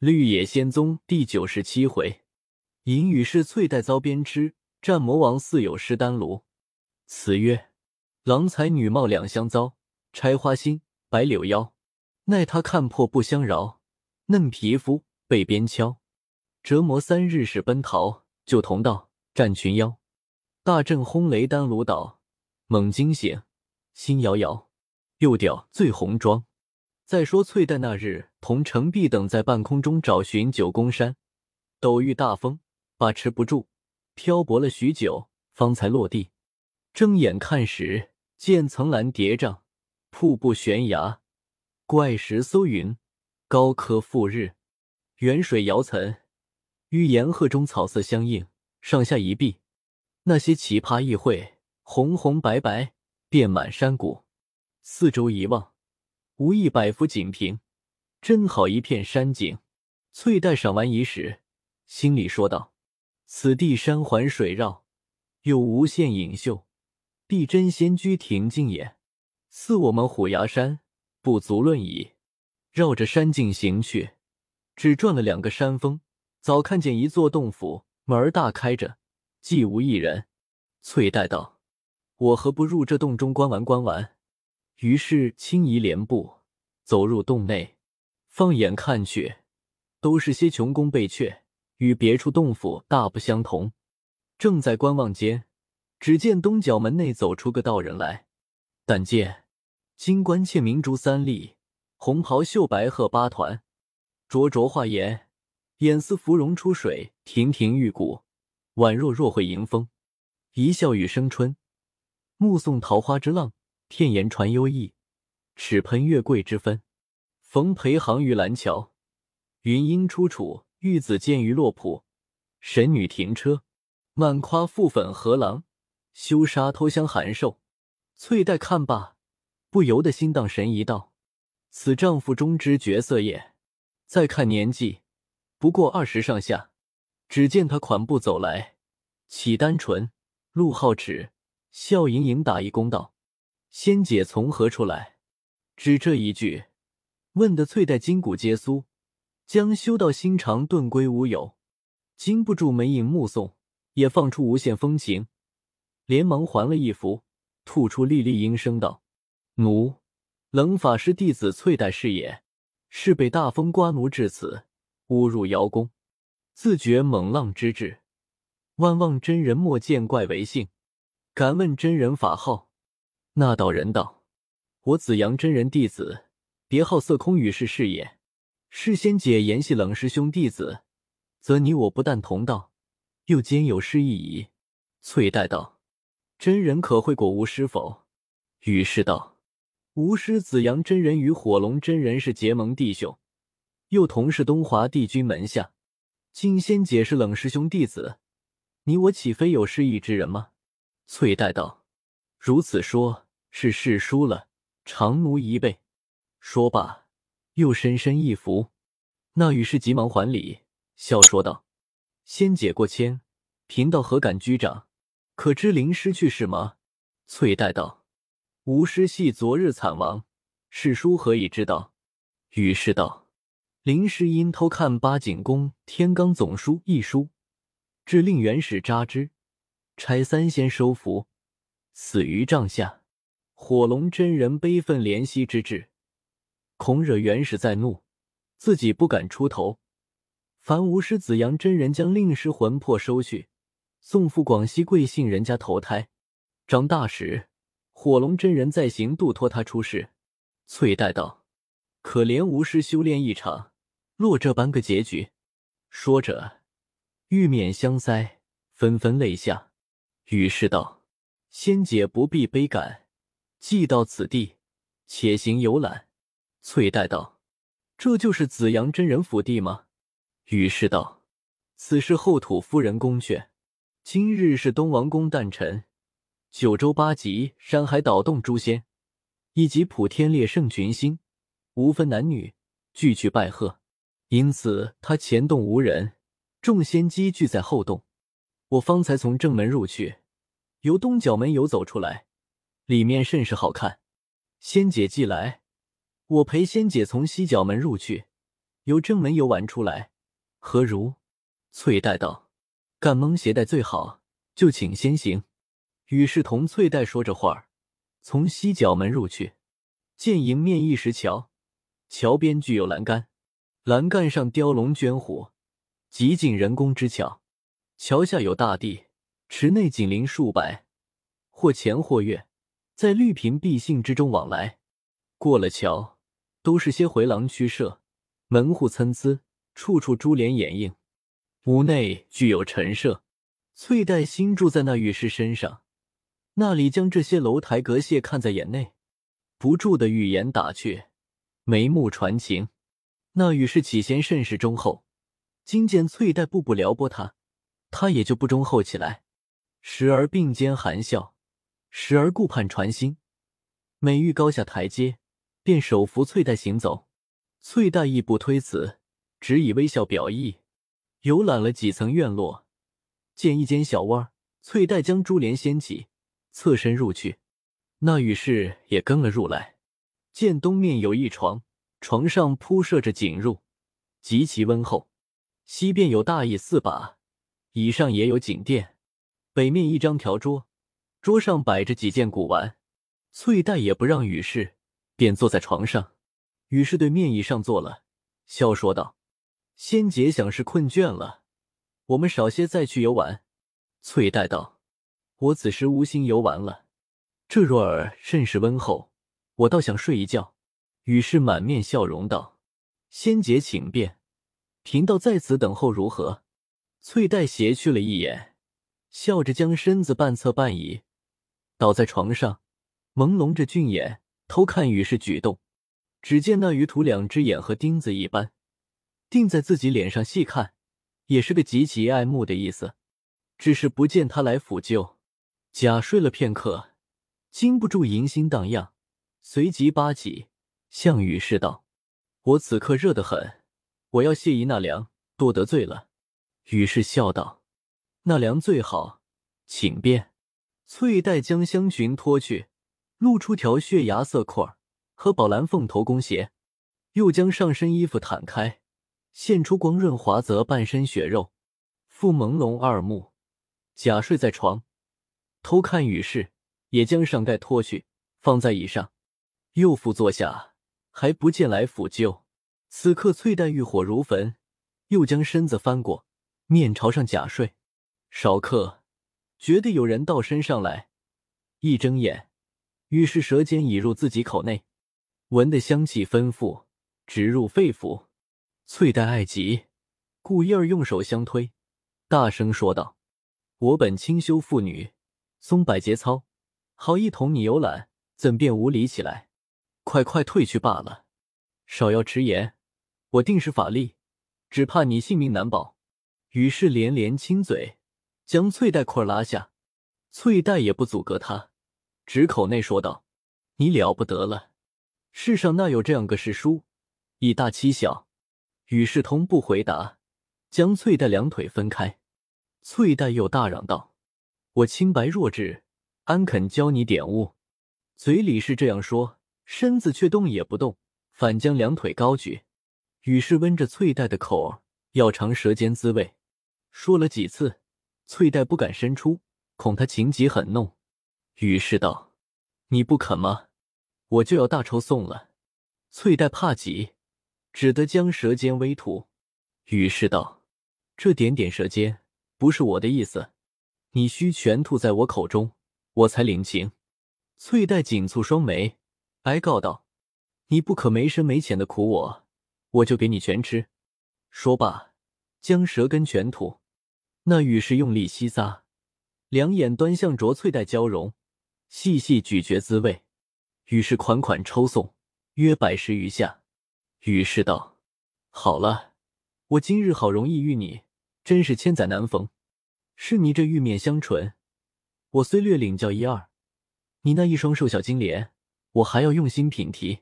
绿野仙踪第九十七回，隐语是翠黛遭鞭笞，战魔王似有失丹炉。词曰：郎才女貌两相遭，钗花心，白柳腰。奈他看破不相饶，嫩皮肤被鞭敲。折磨三日始奔逃，救同道战群妖。大阵轰雷丹炉倒，猛惊醒心摇摇。又掉醉红妆。再说翠黛那日同程璧等在半空中找寻九宫山，陡遇大风，把持不住，漂泊了许久，方才落地。睁眼看时，见层峦叠嶂，瀑布悬崖，怪石搜云，高科覆日，远水遥岑，与岩壑中草色相映，上下一碧。那些奇葩异卉，红红白白，遍满山谷。四周一望。无一百幅锦屏，真好一片山景。翠黛赏完一时，心里说道：“此地山环水绕，有无限隐秀，必真仙居亭静也。似我们虎牙山，不足论矣。”绕着山径行去，只转了两个山峰，早看见一座洞府，门儿大开着，既无一人。翠黛道：“我何不入这洞中观玩观玩？”于是轻移莲步，走入洞内，放眼看去，都是些琼宫贝阙，与别处洞府大不相同。正在观望间，只见东角门内走出个道人来，但见金冠嵌明珠三粒，红袍绣白鹤八团，灼灼画颜，眼似芙蓉出水，亭亭玉骨，宛若若会迎风，一笑语生春，目送桃花之浪。片言传幽意，齿喷月桂之分。冯培行于蓝桥，云英出处，玉子见于洛浦。神女停车，满夸傅粉何郎，羞杀偷香寒瘦。翠黛看罢，不由得心荡神怡道：“此丈夫中之绝色也。”再看年纪，不过二十上下。只见他款步走来，启丹唇，露皓齿，笑盈盈打一躬道。仙姐从何处来？只这一句，问得翠黛筋骨皆酥，将修道心肠顿归无有，禁不住眉影目送，也放出无限风情，连忙还了一幅，吐出沥沥音声道：“奴冷法师弟子翠黛是也，是被大风刮奴至此，误入瑶宫，自觉猛浪之志，万望真人莫见怪为幸，敢问真人法号？”那道人道：“我紫阳真人弟子，别号色空羽是是也。是仙姐言系冷师兄弟子，则你我不但同道，又兼有师一矣。”翠黛道：“真人可会过吴师否？”羽是道：“吴师紫阳真人与火龙真人是结盟弟兄，又同是东华帝君门下。今仙姐是冷师兄弟子，你我岂非有失意之人吗？”翠黛道。如此说，是世输了，长奴一辈。说罢，又深深一伏。那羽士急忙还礼，笑说道：“仙姐过谦，贫道何敢居长？可知灵师去世吗？”翠黛道：“吾师系昨日惨亡，世叔何以知道？”羽士道：“灵师因偷看八景宫天罡总书一书，致令元始扎之，差三仙收服。”死于帐下，火龙真人悲愤怜惜之至，恐惹元始再怒，自己不敢出头。凡无师子阳真人将令师魂魄收去，送赴广西贵姓人家投胎。长大时，火龙真人再行度脱他出世。翠黛道：“可怜无师修炼一场，落这般个结局。”说着，玉面相腮，纷纷泪下。于是道。仙姐不必悲感，既到此地，且行游览。翠黛道：“这就是紫阳真人府地吗？”于是道：“此是后土夫人宫阙，今日是东王宫诞辰，九州八极、山海岛洞诸仙，以及普天烈圣群星，无分男女，俱去拜贺。因此他前洞无人，众仙积聚在后洞。我方才从正门入去。”由东角门游走出来，里面甚是好看。仙姐既来，我陪仙姐从西角门入去，由正门游玩出来，何如？翠黛道：“干蒙携带最好，就请先行。”于是同翠黛说着话，从西角门入去，见迎面一石桥，桥边具有栏杆，栏杆上雕龙卷虎，极尽人工之巧。桥下有大地，池内锦鳞数百，或前或月，在绿萍碧杏之中往来。过了桥，都是些回廊曲舍，门户参差，处处珠帘掩映。屋内具有陈设，翠黛新住在那玉师身上，那里将这些楼台阁榭看在眼内，不住的欲言打趣，眉目传情。那玉师起先甚是忠厚，今见翠黛步步撩拨他。他也就不忠厚起来，时而并肩含笑，时而顾盼传心。每遇高下台阶，便手扶翠黛行走。翠黛亦不推辞，只以微笑表意。游览了几层院落，见一间小窝，翠黛将珠帘掀起，侧身入去。那羽士也跟了入来，见东面有一床，床上铺设着锦褥，极其温厚；西边有大椅四把。椅上也有锦垫，北面一张条桌，桌上摆着几件古玩。翠黛也不让羽士，便坐在床上。羽士对面椅上坐了，笑说道：“仙姐想是困倦了，我们少些再去游玩。”翠黛道：“我此时无心游玩了，这若儿甚是温厚，我倒想睡一觉。”羽士满面笑容道：“仙姐请便，贫道在此等候，如何？”翠黛斜去了一眼，笑着将身子半侧半倚，倒在床上，朦胧着俊眼，偷看雨氏举动。只见那鱼图两只眼和钉子一般，钉在自己脸上细看，也是个极其爱慕的意思。只是不见他来抚救，假睡了片刻，禁不住淫心荡漾，随即扒起，向雨氏道：“我此刻热得很，我要谢姨纳凉，多得罪了。”于是笑道：“那凉最好，请便。”翠黛将香裙脱去，露出条血牙色裤和宝蓝凤头弓鞋，又将上身衣服袒开，现出光润滑泽半身血肉，复朦胧二目，假睡在床，偷看雨士，也将上盖脱去，放在椅上，又复坐下，还不见来抚救。此刻翠黛欲火如焚，又将身子翻过。面朝上假睡，少客觉得有人到身上来，一睁眼，于是舌尖已入自己口内，闻得香气丰富，直入肺腑。翠黛爱极，故意儿用手相推，大声说道：“我本清修妇女，松柏节操，好意同你游览，怎便无礼起来？快快退去罢了！少要迟延，我定是法力，只怕你性命难保。”于是连连亲嘴，将翠黛裤拉下。翠黛也不阻隔他，只口内说道：“你了不得了，世上哪有这样个世书？以大欺小。”于是通不回答，将翠带两腿分开。翠黛又大嚷道：“我清白弱智，安肯教你点悟？”嘴里是这样说，身子却动也不动，反将两腿高举。于是温着翠带的口，要尝舌尖滋味。说了几次，翠黛不敢伸出，恐他情急很弄，于是道：“你不肯吗？我就要大抽送了。”翠黛怕极，只得将舌尖微吐，于是道：“这点点舌尖不是我的意思，你须全吐在我口中，我才领情。”翠黛紧蹙双眉，哀告道：“你不可没深没浅的苦我，我就给你全吃。”说罢，将舌根全吐。那雨是用力吸咂，两眼端向着翠黛交融，细细咀嚼滋味。雨是款款抽送，约百十余下。于是道：“好了，我今日好容易遇你，真是千载难逢。是你这玉面香唇，我虽略领教一二，你那一双瘦小金莲，我还要用心品题。”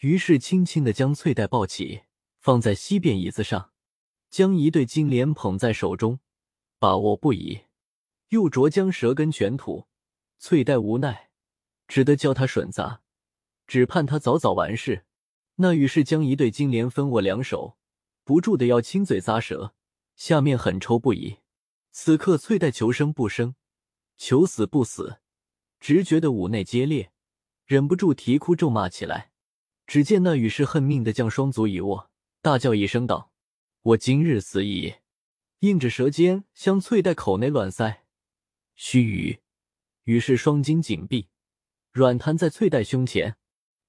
于是轻轻的将翠黛抱起，放在西边椅子上，将一对金莲捧在手中。把握不已，又着将舌根全吐，翠黛无奈，只得教他吮咂，只盼他早早完事。那于是将一对金莲分握两手，不住的要亲嘴咂舌，下面很抽不已。此刻翠黛求生不生，求死不死，直觉得五内皆裂，忍不住啼哭咒骂起来。只见那羽氏恨命的将双足一握，大叫一声道：“我今日死矣！”硬着舌尖向翠黛口内乱塞。须臾，羽氏双筋紧闭，软瘫在翠黛胸前。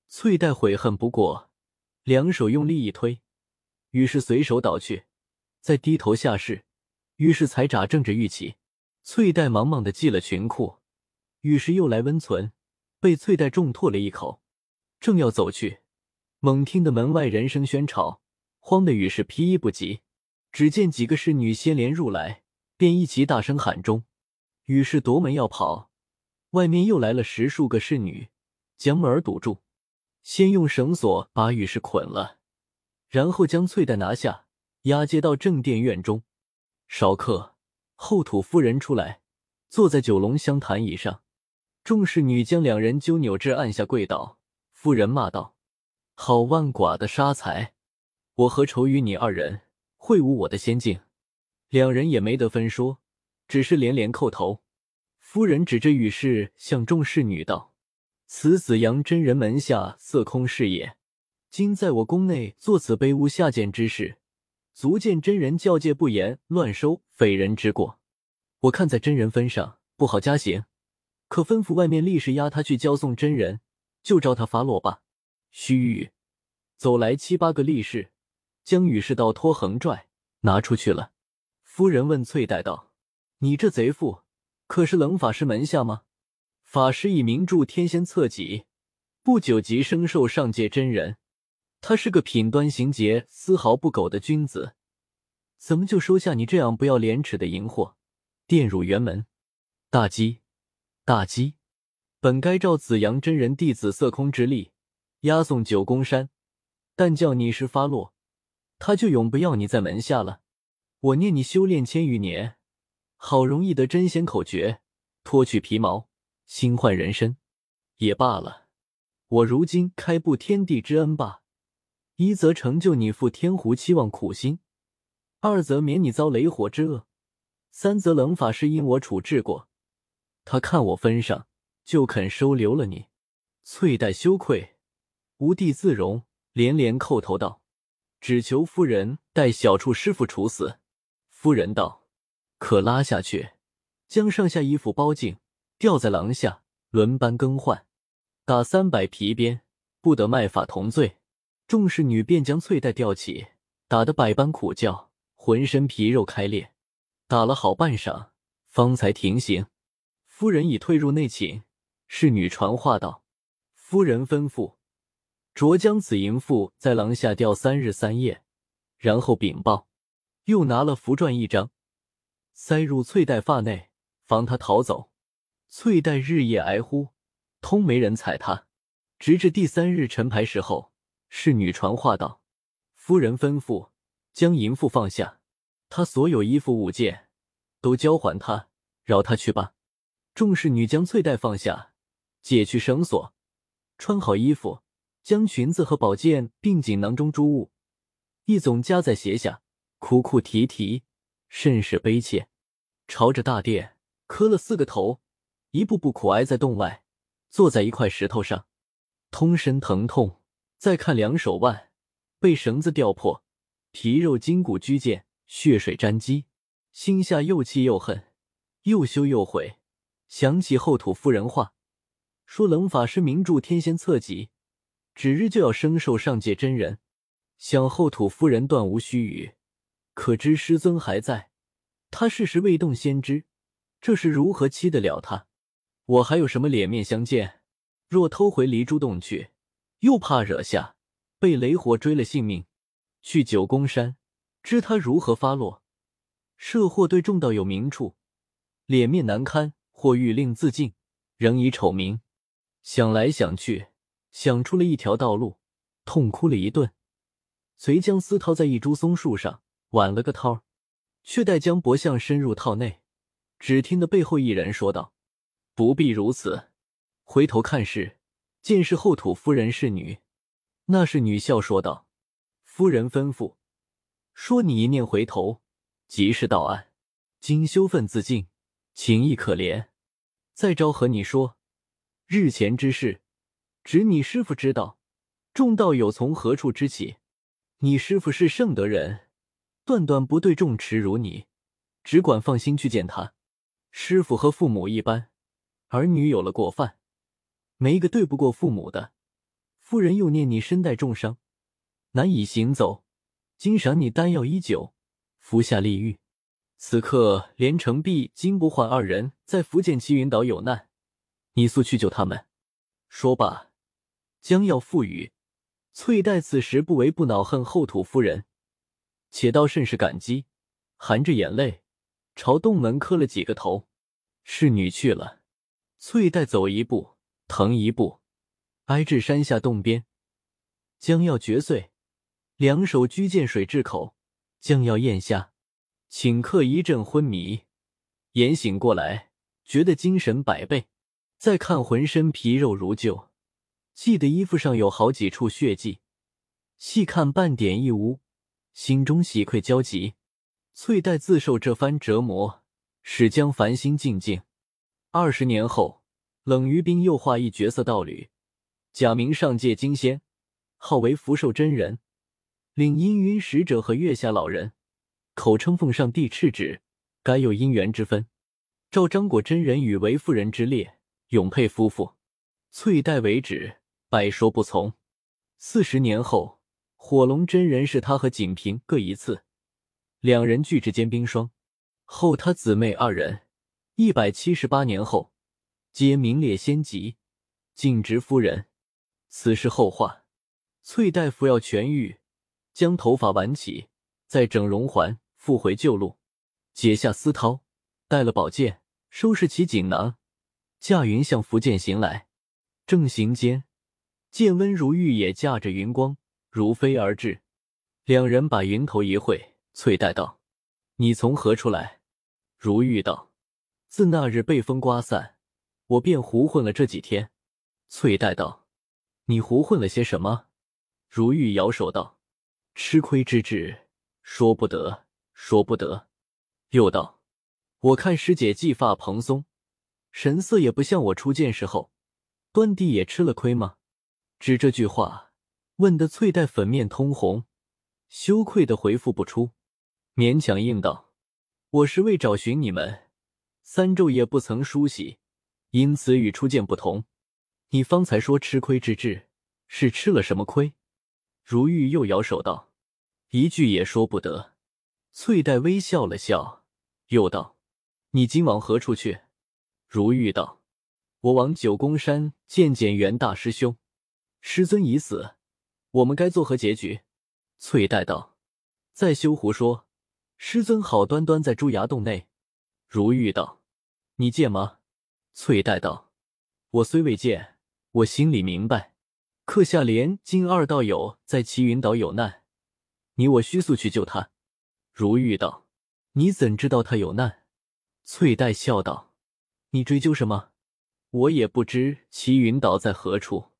翠黛悔恨不过，两手用力一推，羽氏随手倒去，再低头下视，于是才眨正着玉起。翠黛忙忙的系了裙裤，羽氏又来温存，被翠黛重唾了一口，正要走去。猛听得门外人声喧吵，慌的雨氏披衣不及。只见几个侍女先连入来，便一齐大声喊中。羽氏夺门要跑，外面又来了十数个侍女，将门儿堵住。先用绳索把羽氏捆了，然后将翠黛拿下，押解到正殿院中。少客后土夫人出来，坐在九龙香坛椅上。众侍女将两人揪扭至按下跪倒。夫人骂道。好万寡的杀财！我何愁于你二人会侮我的仙境？两人也没得分说，只是连连叩头。夫人指着羽氏，向众侍女道：“此紫阳真人门下色空是也。今在我宫内做此卑污下贱之事，足见真人教戒不严，乱收匪人之过。我看在真人分上，不好加刑，可吩咐外面力士押他去交送真人，就招他发落吧。”须臾，走来七八个力士，将羽氏倒拖横拽，拿出去了。夫人问翠黛道：“你这贼妇，可是冷法师门下吗？法师已名著天仙侧脊，不久即升受上界真人。他是个品端行节、丝毫不苟的君子，怎么就收下你这样不要廉耻的淫货，玷辱辕门？大吉，大吉！本该照紫阳真人弟子色空之力。”押送九宫山，但叫你时发落，他就永不要你在门下了。我念你修炼千余年，好容易得真仙口诀，脱去皮毛，新换人身，也罢了。我如今开布天地之恩吧，一则成就你赴天湖期望苦心，二则免你遭雷火之恶，三则冷法师因我处置过，他看我分上，就肯收留了你。翠黛羞愧。无地自容，连连叩头道：“只求夫人待小处师傅处死。”夫人道：“可拉下去，将上下衣服包净，吊在廊下，轮班更换，打三百皮鞭，不得卖法同罪。”众侍女便将翠黛吊起，打得百般苦叫，浑身皮肉开裂，打了好半晌，方才停刑。夫人已退入内寝，侍女传话道：“夫人吩咐。”着将此淫妇在廊下吊三日三夜，然后禀报，又拿了符篆一张，塞入翠黛发内，防她逃走。翠黛日夜哀呼，通没人睬她。直至第三日晨牌时候，侍女传话道：“夫人吩咐将淫妇放下，她所有衣服物件都交还他，饶他去吧。”众侍女将翠黛放下，解去绳索，穿好衣服。将裙子和宝剑并锦囊中诸物一总夹在鞋下，哭哭啼啼，甚是悲切，朝着大殿磕了四个头，一步步苦挨在洞外，坐在一块石头上，通身疼痛。再看两手腕被绳子吊破，皮肉筋骨俱见，血水沾机，心下又气又恨，又羞又悔。想起后土夫人话，说冷法师名著天仙册集。指日就要升受上界真人，想后土夫人断无虚语，可知师尊还在，他事时未动先知，这是如何欺得了他？我还有什么脸面相见？若偷回离珠洞去，又怕惹下被雷火追了性命。去九宫山，知他如何发落，涉或对众道有名处，脸面难堪，或欲令自尽，仍以丑名。想来想去。想出了一条道路，痛哭了一顿，遂将丝套在一株松树上，挽了个套却待将脖项伸入套内，只听得背后一人说道：“不必如此。”回头看时，见是后土夫人侍女。那侍女笑说道：“夫人吩咐，说你一念回头，即是到岸。今羞愤自尽，情意可怜。再招和你说，日前之事，只你师傅知道。众道友从何处知起？你师傅是圣德人，断断不对众持如你，只管放心去见他。师傅和父母一般，儿女有了过犯，没一个对不过父母的。夫人又念你身带重伤，难以行走，今赏你丹药已久，服下立愈。此刻连城璧、金不换二人在福建齐云岛有难，你速去救他们。说罢，将要赋予。翠黛此时不为不恼恨后土夫人，且道甚是感激，含着眼泪朝洞门磕了几个头。侍女去了，翠黛走一步，腾一步，挨至山下洞边，将要嚼碎，两手掬涧水至口，将要咽下，顷刻一阵昏迷，眼醒过来，觉得精神百倍。再看浑身皮肉如旧。记得衣服上有好几处血迹，细看半点亦无，心中喜愧焦急。翠黛自受这番折磨，始将烦心静静。二十年后，冷于冰又化一绝色道侣，假名上界金仙，号为福寿真人，领阴云使者和月下老人，口称奉上帝敕旨，该有姻缘之分。照张果真人与为妇人之列，永配夫妇。翠黛为止。百说不从。四十年后，火龙真人是他和锦屏各一次，两人俱至坚冰霜。后他姊妹二人，一百七十八年后，皆名列仙籍，尽职夫人。此事后话。翠大夫要痊愈，将头发挽起，再整容环，复回旧路，解下丝绦，带了宝剑，收拾起锦囊，驾云向福建行来。正行间。见温如玉也驾着云光如飞而至，两人把云头一会，翠黛道：“你从何处来？”如玉道：“自那日被风刮散，我便胡混了这几天。”翠黛道：“你胡混了些什么？”如玉摇手道：“吃亏之至，说不得，说不得。”又道：“我看师姐髻发蓬松，神色也不像我初见时候，端地也吃了亏吗？”只这句话，问得翠黛粉面通红，羞愧的回复不出，勉强应道：“我是为找寻你们，三昼夜不曾梳洗，因此与初见不同。你方才说吃亏之至，是吃了什么亏？”如玉又摇手道：“一句也说不得。”翠黛微笑了笑，又道：“你今往何处去？”如玉道：“我往九宫山见见袁大师兄。”师尊已死，我们该作何结局？翠黛道：“再休胡说，师尊好端端在朱崖洞内。”如玉道：“你见吗？”翠黛道：“我虽未见，我心里明白。刻下莲金二道友在齐云岛有难，你我须速去救他。”如玉道：“你怎知道他有难？”翠黛笑道：“你追究什么？我也不知齐云岛在何处。”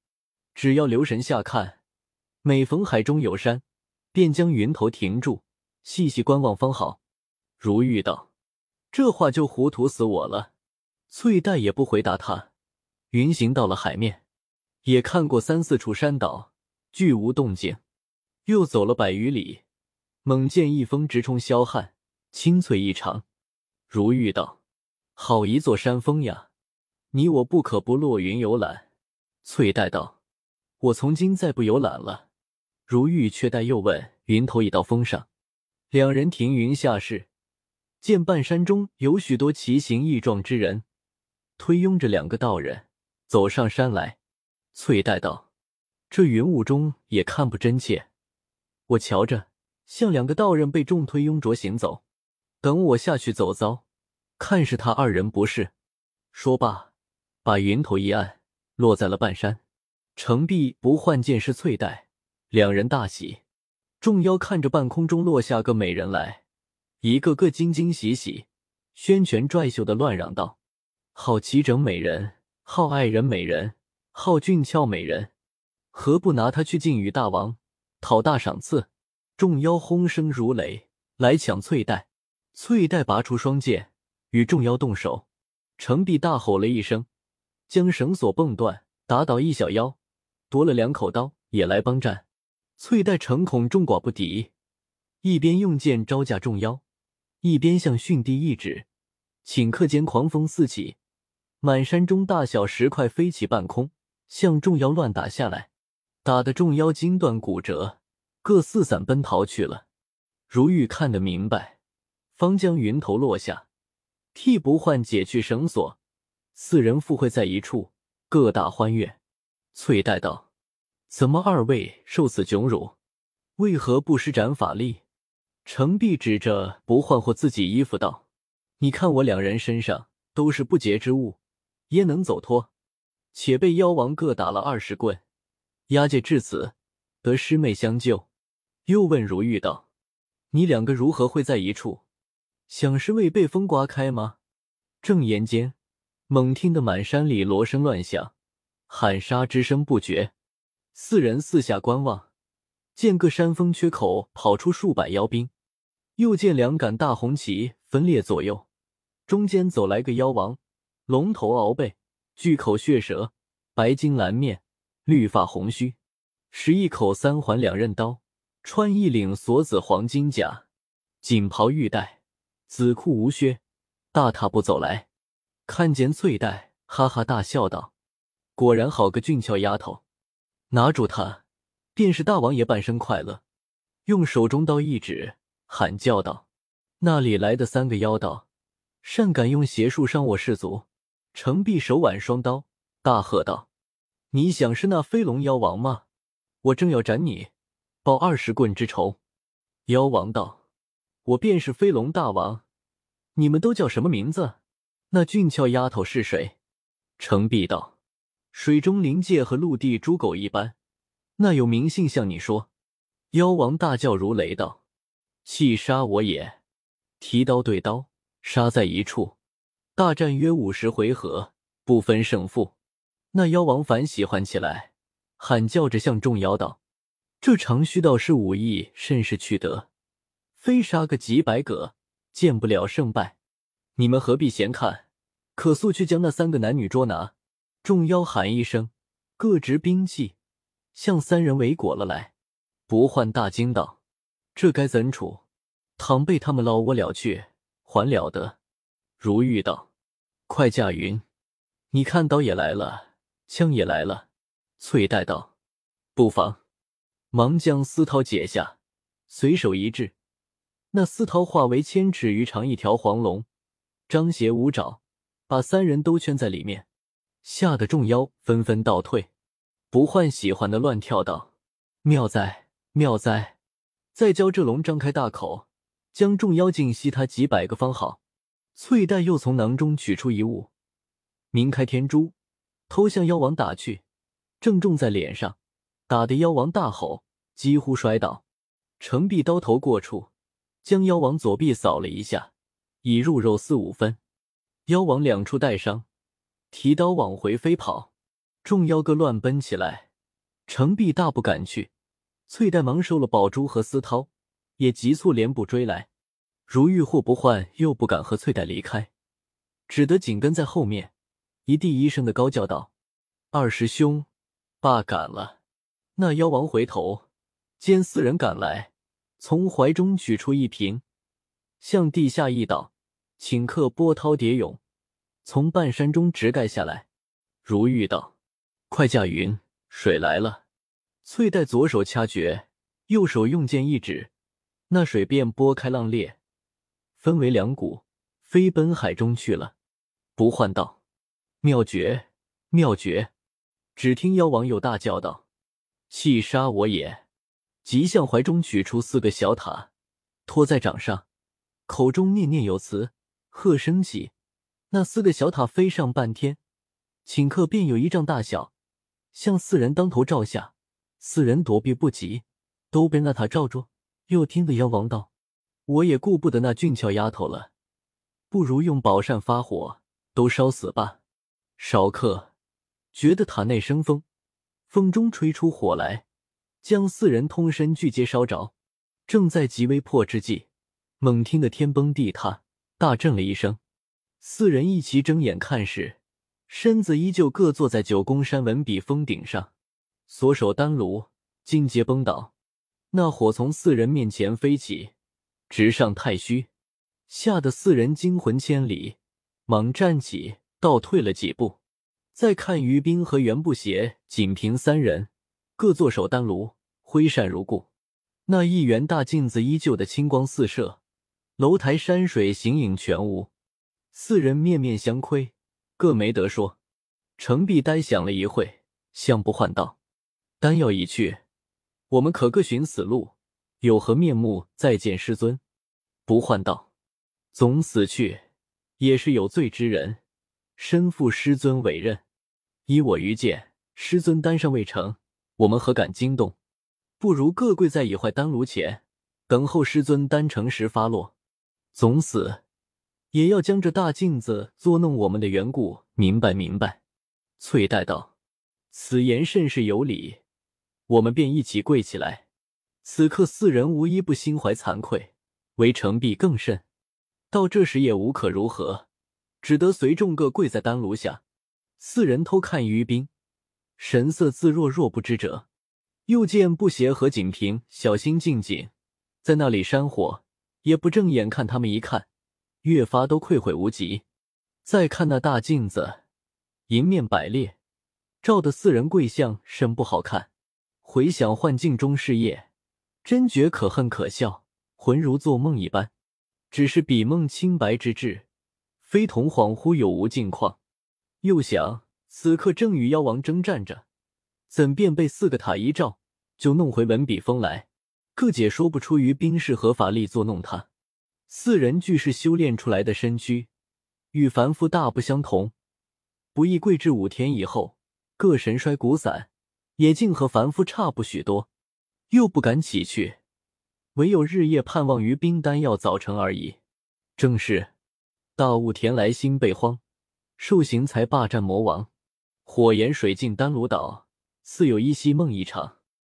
只要留神下看，每逢海中有山，便将云头停住，细细观望方好。如玉道：“这话就糊涂死我了。”翠黛也不回答他。云行到了海面，也看过三四处山岛，俱无动静。又走了百余里，猛见一峰直冲霄汉，清翠异常。如玉道：“好一座山峰呀！你我不可不落云游览。”翠黛道。我从今再不游览了。如玉却待又问：“云头已到峰上？”两人停云下视，见半山中有许多奇形异状之人，推拥着两个道人走上山来。翠黛道：“这云雾中也看不真切，我瞧着像两个道人被重推拥着行走。等我下去走遭，看是他二人不是。”说罢，把云头一按，落在了半山。程璧不换剑是翠黛，两人大喜。众妖看着半空中落下个美人来，一个个惊惊喜喜，宣拳拽袖的乱嚷道：“好齐整美人，好爱人美人，好俊俏美人，何不拿她去敬与大王，讨大赏赐？”众妖轰声如雷，来抢翠带。翠带拔出双剑，与众妖动手。程璧大吼了一声，将绳索蹦断，打倒一小妖，夺了两口刀，也来帮战。翠带诚恐众寡不敌，一边用剑招架众妖，一边向训地一指，顷刻间狂风四起，满山中大小石块飞起半空，向众妖乱打下来，打得众妖筋断骨折，各四散奔逃去了。如玉看得明白，方将云头落下。替不换解去绳索，四人附会在一处，各大欢悦。翠黛道：“怎么二位受此窘辱？为何不施展法力？”程璧指着不换或自己衣服道：“你看我两人身上都是不洁之物，焉能走脱？且被妖王各打了二十棍，押解至此，得师妹相救。”又问如玉道：“你两个如何会在一处？”想是未被风刮开吗？正言间，猛听得满山里锣声乱响，喊杀之声不绝。四人四下观望，见个山峰缺口跑出数百妖兵，又见两杆大红旗分列左右，中间走来个妖王，龙头鳌背，巨口血舌，白金蓝面，绿发红须，持一口三环两刃刀，穿一领锁子黄金甲，锦袍玉带。紫裤无靴，大踏步走来，看见翠黛，哈哈大笑道：“果然好个俊俏丫头！”拿住她，便是大王爷半生快乐。用手中刀一指，喊叫道：“那里来的三个妖道，擅敢用邪术伤我士卒？”程璧手挽双刀，大喝道：“你想是那飞龙妖王吗？我正要斩你，报二十棍之仇。”妖王道。我便是飞龙大王，你们都叫什么名字？那俊俏丫头是谁？程璧道：“水中灵界和陆地猪狗一般，那有名姓向你说？”妖王大叫如雷道：“弃杀我也！”提刀对刀，杀在一处，大战约五十回合，不分胜负。那妖王反喜欢起来，喊叫着向众妖道：“这长须道士武艺甚是取得。”非杀个几百个，见不了胜败。你们何必闲看？可速去将那三个男女捉拿！众妖喊一声，各执兵器，向三人围裹了来。不换大惊道：“这该怎处？倘被他们捞我了去，还了得？”如玉道：“快驾云！你看刀也来了，枪也来了。”翠黛道：“不妨。”忙将丝绦解下，随手一掷。那丝绦化为千尺余长一条黄龙，张斜五爪，把三人都圈在里面，吓得众妖纷纷倒退。不换喜欢的乱跳道：“妙哉，妙哉！再教这龙张开大口，将众妖尽吸他几百个方好。”翠黛又从囊中取出一物，明开天珠，偷向妖王打去，正中在脸上，打得妖王大吼，几乎摔倒。程璧刀头过处。将妖王左臂扫了一下，已入肉四五分。妖王两处带伤，提刀往回飞跑。众妖各乱奔起来，程璧大步赶去。翠黛忙收了宝珠和丝绦，也急促连步追来。如玉或不换，又不敢和翠黛离开，只得紧跟在后面，一地一声的高叫道：“二师兄，罢赶了！”那妖王回头见四人赶来。从怀中取出一瓶，向地下一倒，顷刻波涛叠涌，从半山中直盖下来。如玉道：“快驾云！水来了。”翠黛左手掐诀，右手用剑一指，那水便拨开浪裂，分为两股，飞奔海中去了。不换道：“妙绝，妙绝！”只听妖王又大叫道：“弃杀我也！”即向怀中取出四个小塔，托在掌上，口中念念有词，喝声起，那四个小塔飞上半天，顷刻便有一丈大小，向四人当头照下，四人躲避不及，都被那塔罩住。又听得妖王道：“我也顾不得那俊俏丫头了，不如用宝扇发火，都烧死吧。”少刻，觉得塔内生风，风中吹出火来。将四人通身俱皆烧着，正在极危迫之际，猛听得天崩地塌，大震了一声。四人一齐睁眼看时，身子依旧各坐在九宫山文笔峰顶上，所手丹炉尽皆崩倒。那火从四人面前飞起，直上太虚，吓得四人惊魂千里，忙站起，倒退了几步。再看于冰和袁不邪、仅凭三人，各坐手丹炉，挥扇如故。那一员大镜子依旧的青光四射，楼台山水形影全无。四人面面相窥，各没得说。程璧呆想了一会，相不换道：“丹药已去，我们可各寻死路，有何面目再见师尊？”不换道：“总死去，也是有罪之人，身负师尊委任。”依我愚见，师尊丹尚未成，我们何敢惊动？不如各跪在已坏丹炉前，等候师尊丹成时发落。总死，也要将这大镜子作弄我们的缘故明白明白。翠黛道：“此言甚是有理，我们便一起跪起来。”此刻四人无一不心怀惭愧，唯程璧更甚。到这时也无可如何，只得随众各跪在丹炉下。四人偷看于冰，神色自若，若不知者。又见不邪和锦屏小心静静，在那里扇火，也不正眼看他们一看，越发都愧悔无极。再看那大镜子，银面百裂，照得四人跪相甚不好看。回想幻境中事业，真觉可恨可笑，浑如做梦一般。只是比梦清白之至，非同恍惚有无境况。又想，此刻正与妖王征战着，怎便被四个塔一照，就弄回文笔峰来？各解说不出于冰是何法力作弄他。四人俱是修炼出来的身躯，与凡夫大不相同。不易跪至五天以后，各神衰骨散，也竟和凡夫差不许多。又不敢起去，唯有日夜盼望于冰丹药早成而已。正是大雾田来心被荒。兽形才霸占魔王，火炎水尽丹炉岛，似有依稀梦一场。